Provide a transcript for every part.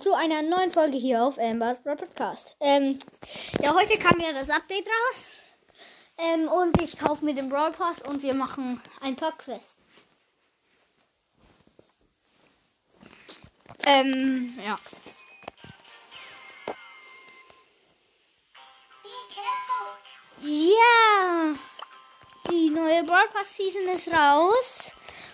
willkommen zu einer neuen Folge hier auf Ambers Broad Podcast. Ähm, ja, heute kam ja das Update raus. Ähm, und ich kaufe mir den Brawl Pass und wir machen ein paar Quests. Ähm, ja. Ja! Die neue Brawl Pass Season ist raus.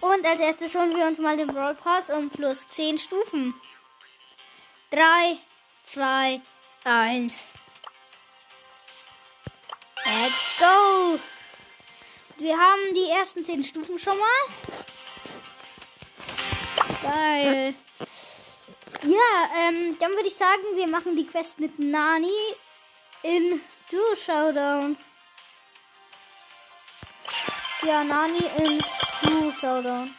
Und als erstes holen wir uns mal den Brawl Pass um plus 10 Stufen. 3, 2, 1. Let's go! Wir haben die ersten 10 Stufen schon mal. Geil. Ja, ähm, dann würde ich sagen, wir machen die Quest mit Nani in Duo Showdown. Ja, Nani in Duo Showdown.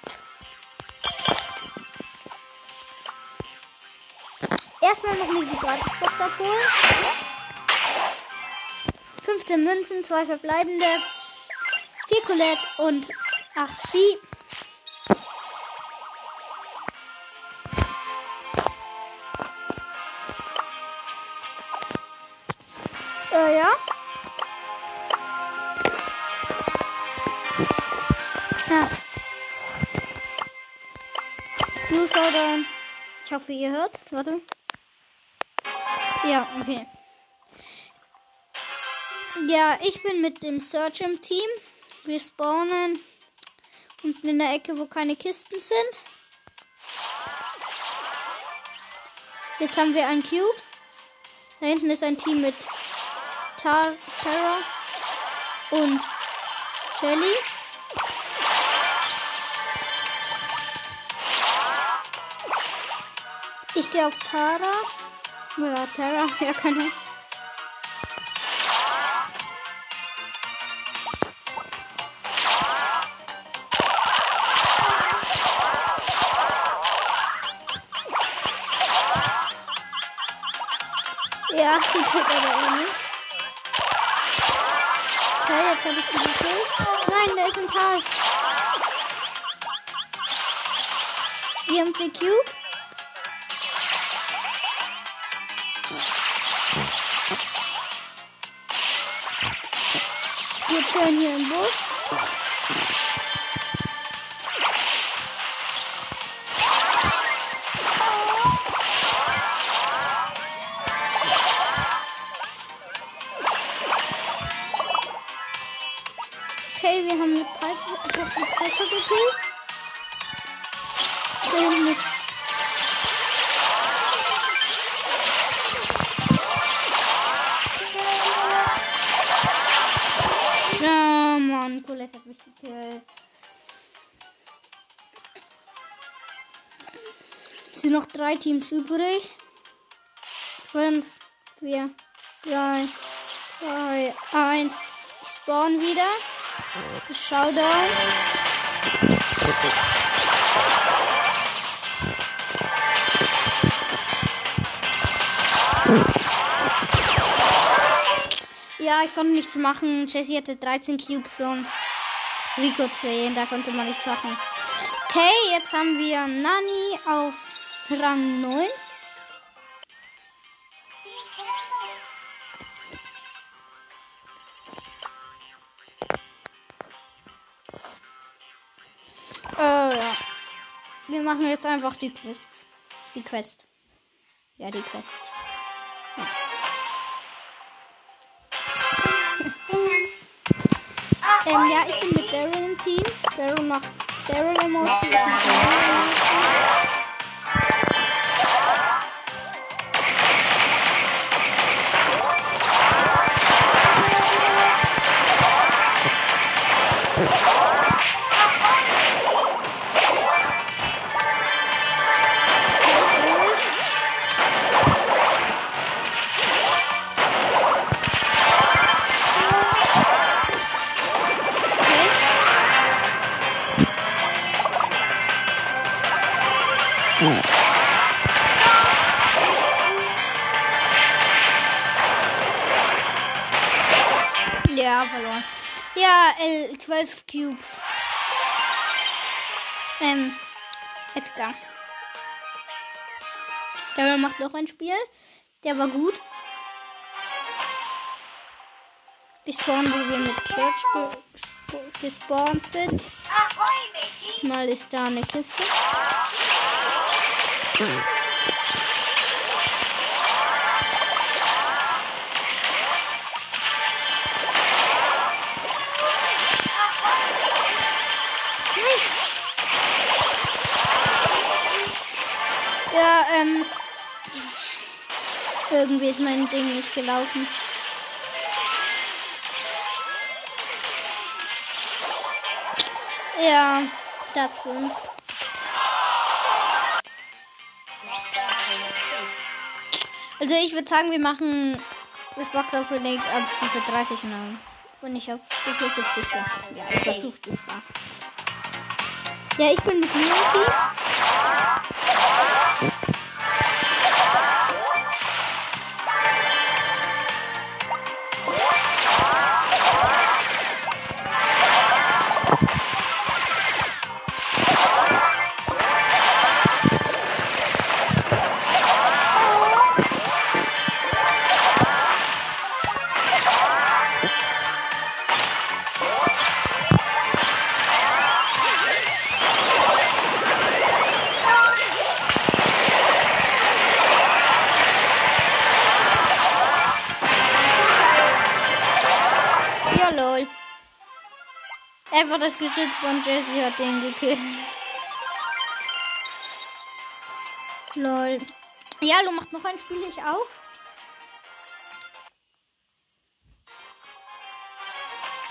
Erstmal noch eine Gratisbox abholen. 15 Münzen, 2 verbleibende, 4 Colette und 8 B. Äh, ja. Ja. Du Showdown. Ich hoffe, ihr hört. Warte. Ja, okay. Ja, ich bin mit dem Search im Team. Wir spawnen unten in der Ecke, wo keine Kisten sind. Jetzt haben wir einen Cube. Da hinten ist ein Team mit Tar Tara und Shelly. Ich gehe auf Tara. Oder Tara, ja, keine. Ja, die tut aber auch nicht. Okay, jetzt habe ich die gekillt. Nein, da ist ein Tal. Vier Cube. Chillen hier im Bus. Okay, wir haben eine Piper. Ich habe eine Piper gekillt. Wir sind noch drei Teams übrig. Fünf, vier, drei, zwei, eins. Ich spawn wieder. Showdown. Ja, ich konnte nichts machen. Jessie hatte 13 Cubes und Rico 10. Da konnte man nichts machen. Okay, jetzt haben wir Nani auf Rang 9. Äh, ja. Wir machen jetzt einfach die Quest. Die Quest. Ja, die Quest. Ähm, ja, ich bin mit Daryl im Team. Daryl macht Daryl Emotes. Ähm, Edgar. Der macht noch ein Spiel. Der war gut. Vorhin, wo wir mit Search ge gespawnt sind. Mal ist da eine Kiste. Irgendwie ist mein Ding nicht gelaufen. Ja, dazu. Also ich würde sagen, wir machen das Box Opening ab Stufe 30 lang. Und ich auf Stufe 70 bin. Ja, ich versuche das. Ja, ich bin mit Niki. Einfach das Geschütz von Jesse hat den gekillt. Lol. Ja, du macht noch ein Spiel, ich auch.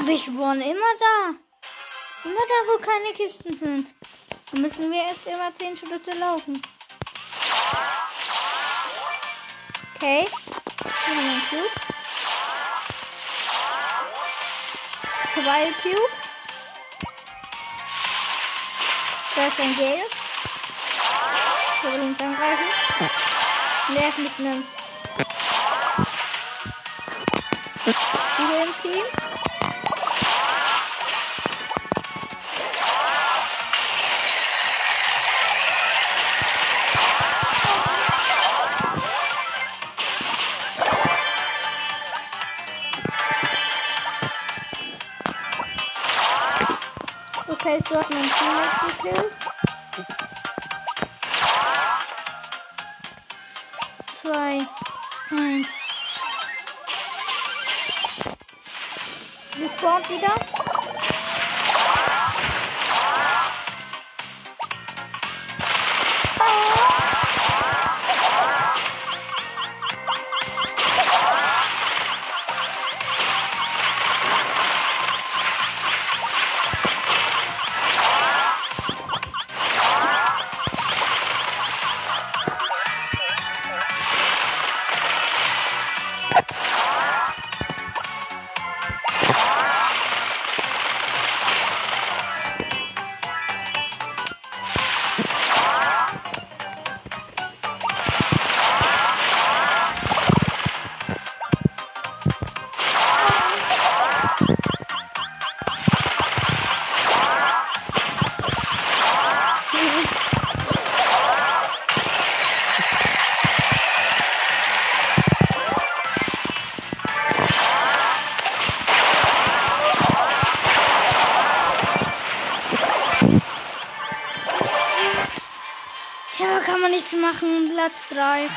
Wir spawnen immer da. Immer da, wo keine Kisten sind. Da müssen wir erst immer 10 Schritte laufen. Okay. Wir haben Cube. Da ist ein Gale. Wir wollen uns angreifen. Ist mit einem Spieler im Team? Man nichts machen. Platz 3.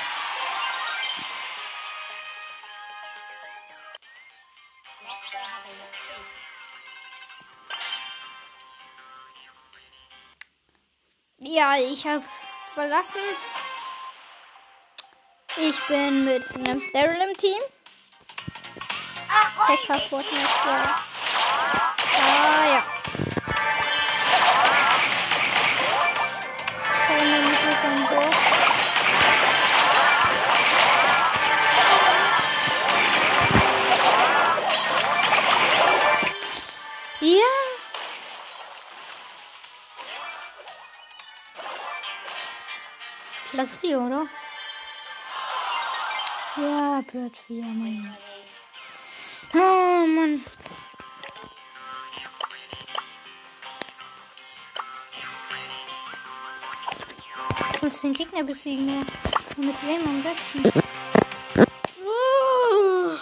Ja, ich habe verlassen. Ich bin mit einem Daryl im Team. Hacker Fortnite. Ah, ja. Platz 4, oder? Ja, Platz 4, Mann. Oh, Mann. 15 Gegner besiegen, ja. Mit wem am besten? Uh.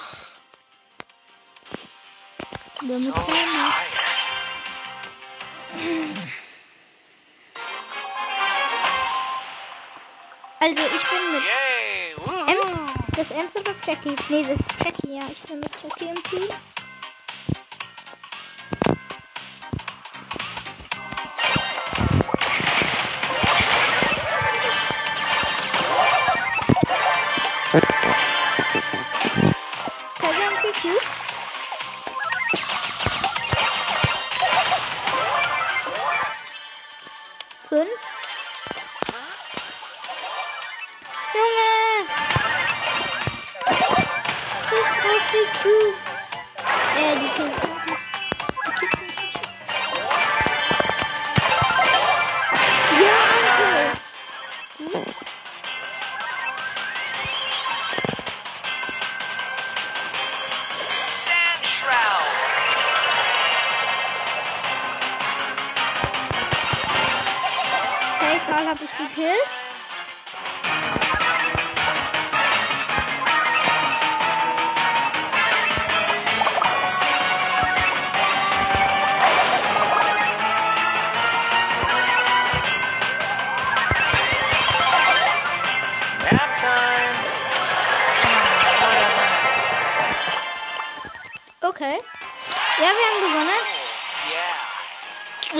Ja, mit So M. Ist das M oder Jackie? Nee, das ist Jackie, ja. Ich bin mit Jackie im Team.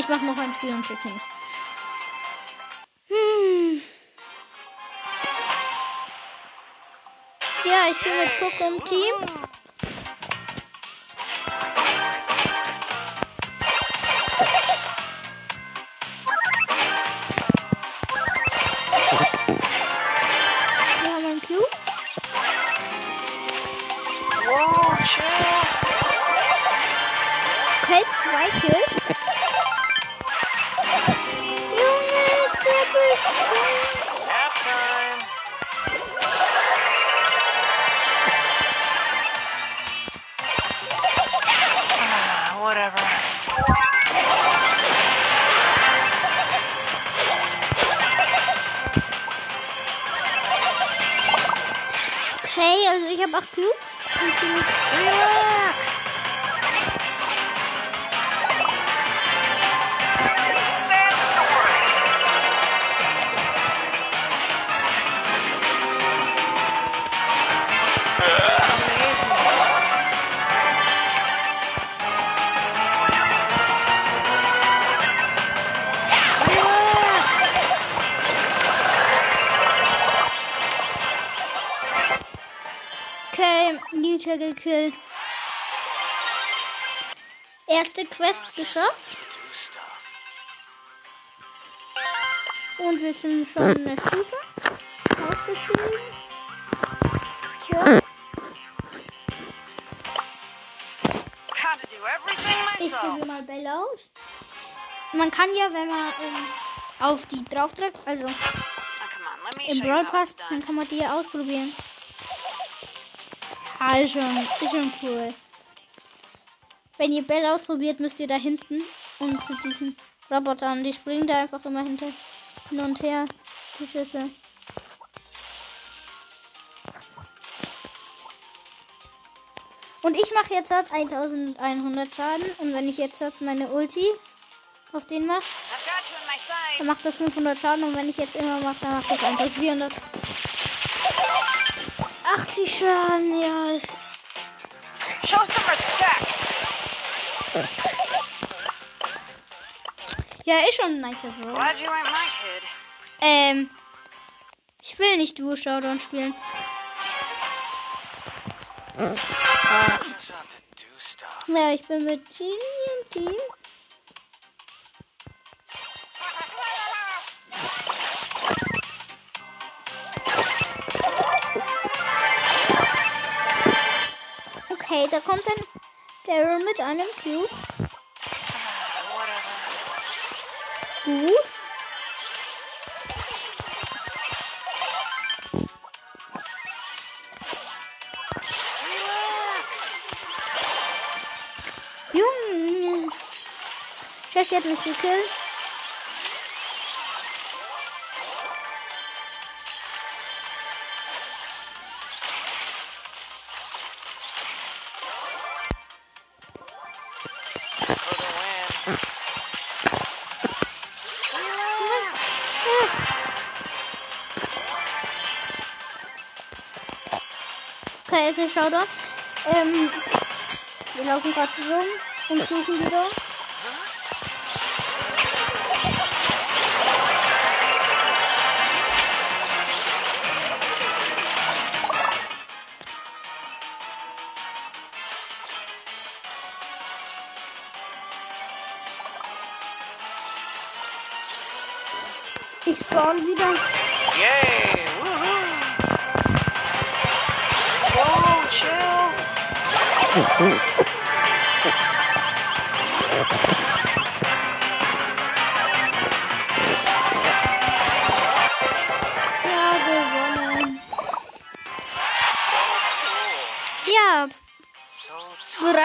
Mach noch ein Spiel und schicke ihn. Hm. Ja, ich bin mit Cook im Team. Quest geschafft. Und wir sind schon in der Stufe. Aufgestiegen. Ja, ich probiere mal Bälle aus. Man kann ja, wenn man ähm, auf die drauf drückt, also im Brawl Pass, dann kann man die ausprobieren. Ja, ist schon, ist schon cool. Wenn ihr Bälle ausprobiert, müsst ihr da hinten und zu diesen Robotern, die springen da einfach immer hinter, hin und her, die Schüsse. Und ich mache jetzt halt 1100 Schaden und wenn ich jetzt halt meine Ulti auf den mache, dann macht das 500 Schaden und wenn ich jetzt immer mache, dann macht das 1400. 80 Schaden, ja. Show some respect. Ja, ist schon ein nicer Bro. Ähm, ich will nicht Duo Showdown spielen. Ja, ich bin mit Genie im Team. Okay, da kommt dann Daryl mit einem Cube. Gut. Junge. Jessie hat mich gekillt. Okay, also schau da. Ähm, wir laufen gerade rum und suchen wieder. Ich spawn wieder. Yay!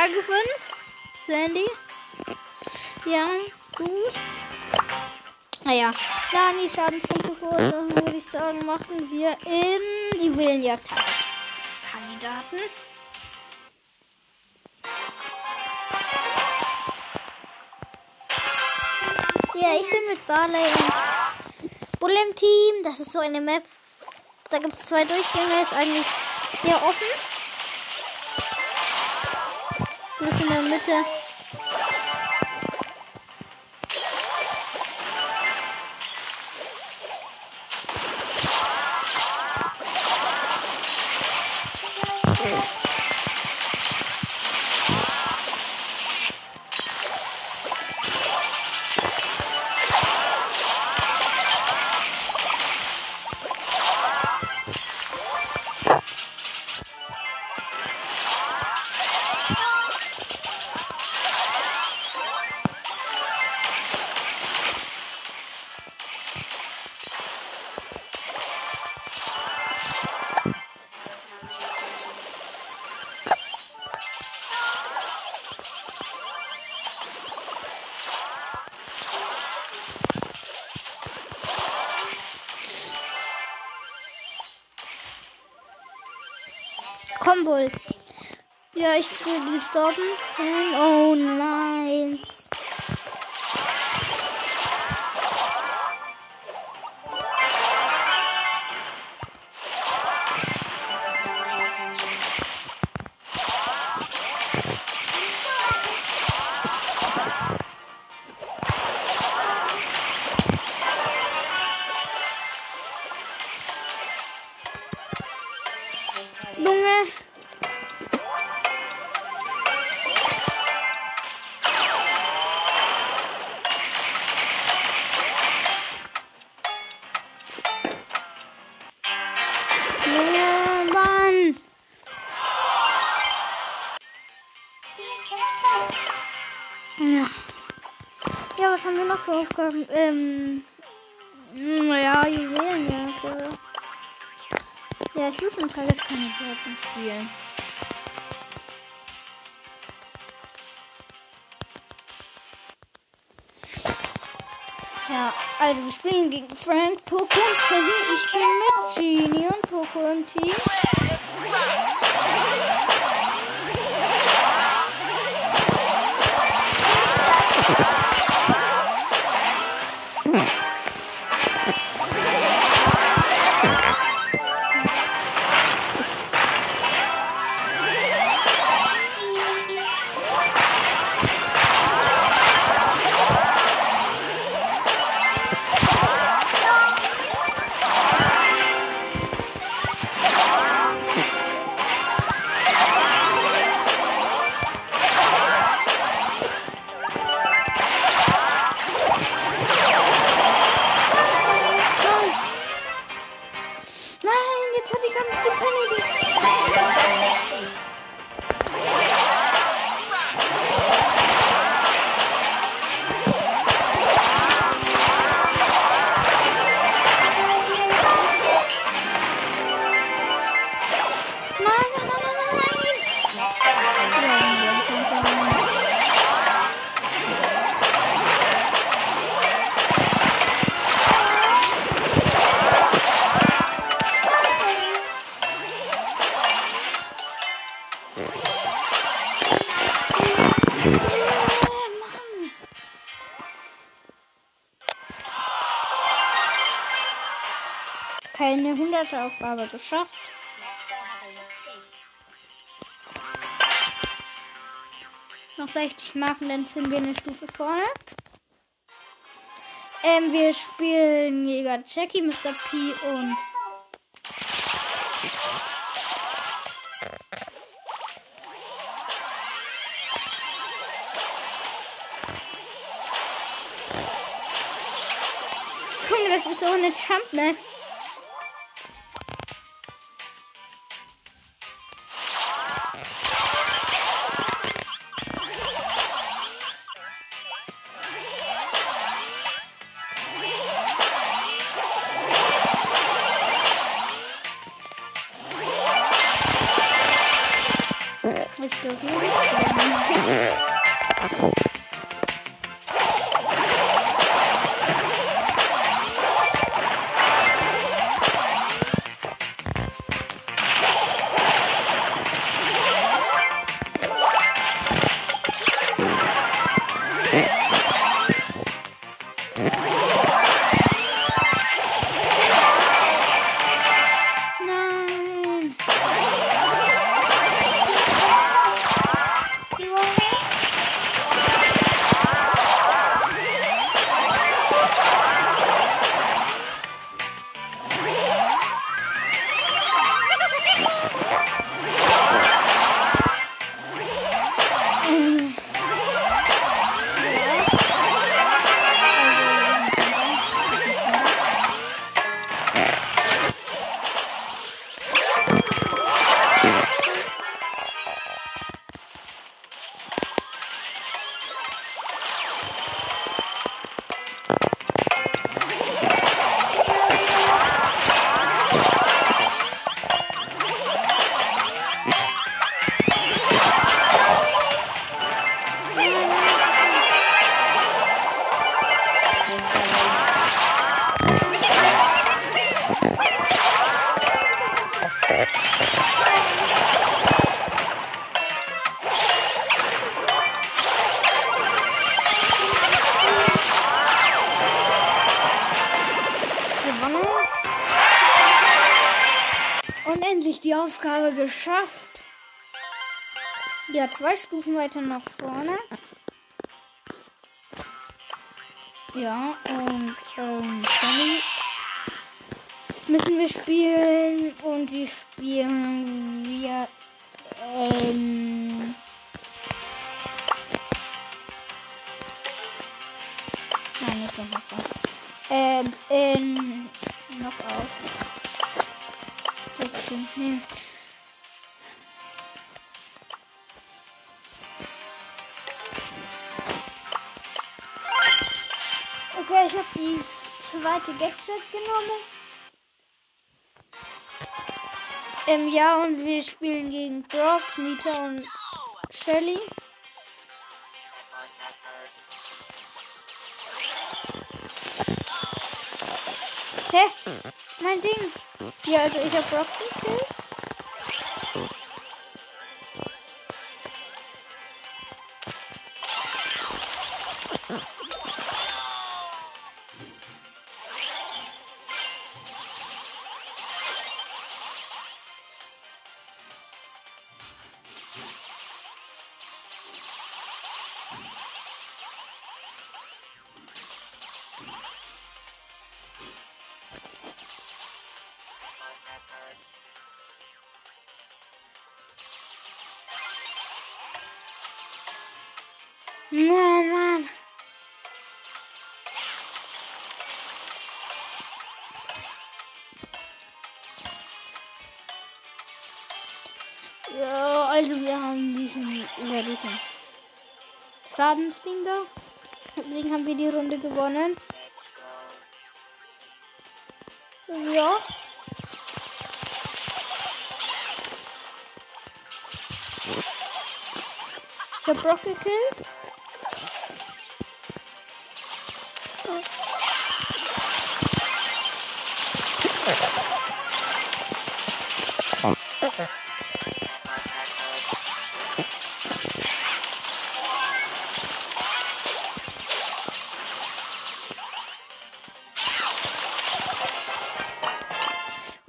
Frage 5. Sandy. Ja, gut. Naja, dann die Schadenspunkte verursachen, würde ich sagen, machen wir in die Willenjagd. Kandidaten. Mit Barley und Bull im Team. Das ist so eine Map. Da gibt es zwei Durchgänge, ist eigentlich sehr offen. Du bist in der Mitte. Komm, Bulls. Ja, ich bin gestorben. Oh nein. Haben wir noch für Aufgaben? Ähm, naja, Juwelenjagd. Ja, ich will schon Tages keine Karten spielen. Ja, also wir spielen gegen Frank, Poco und Teddy. Ich bin mit Genie und Poco im Team. Keine 100 Aufgabe geschafft. Noch 60 Marken, dann sind wir eine Stufe vorne. Ähm, wir spielen Jäger Jackie, Mr. P und das ist so eine Jump, ne? Ist das gut? Aufgabe geschafft. Ja, zwei Stufen weiter nach vorne. Ja, und ähm, müssen wir spielen und die spielen wir ähm, Nein, nicht noch. Ähm, in Knockout. 16. Nee. Okay, ich habe die zweite Gadget genommen. Ähm, ja, und wir spielen gegen Brock, Nita und Shelly. Mein Ding. Ja, also ich hab Brock gekillt. Oh Mann. Ja, also wir haben diesen, über diesen Schadensding da. Deswegen haben wir die Runde gewonnen. Ja. Ich hab Brock gekillt.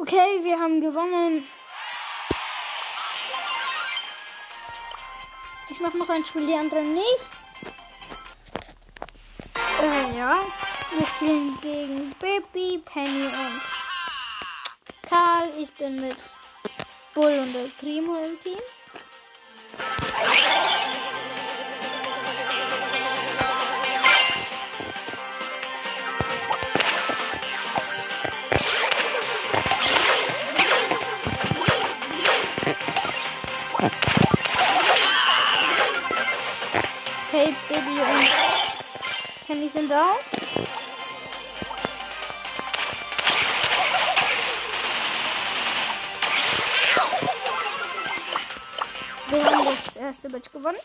Okay, wir haben gewonnen. Ich mache noch ein Spiel, die anderen nicht. Äh, ja. Wir spielen gegen Baby, Penny und Karl. Ich bin mit Bull und der Primo im Team. Baby und Penny sind da. Wir haben das erste Match gewonnen.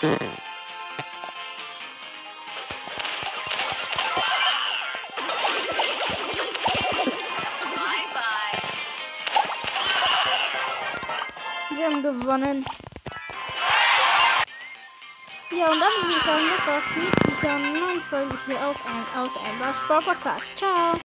Wir dieser neuen Folge hier auf ein, aus Sport Podcast. Ciao.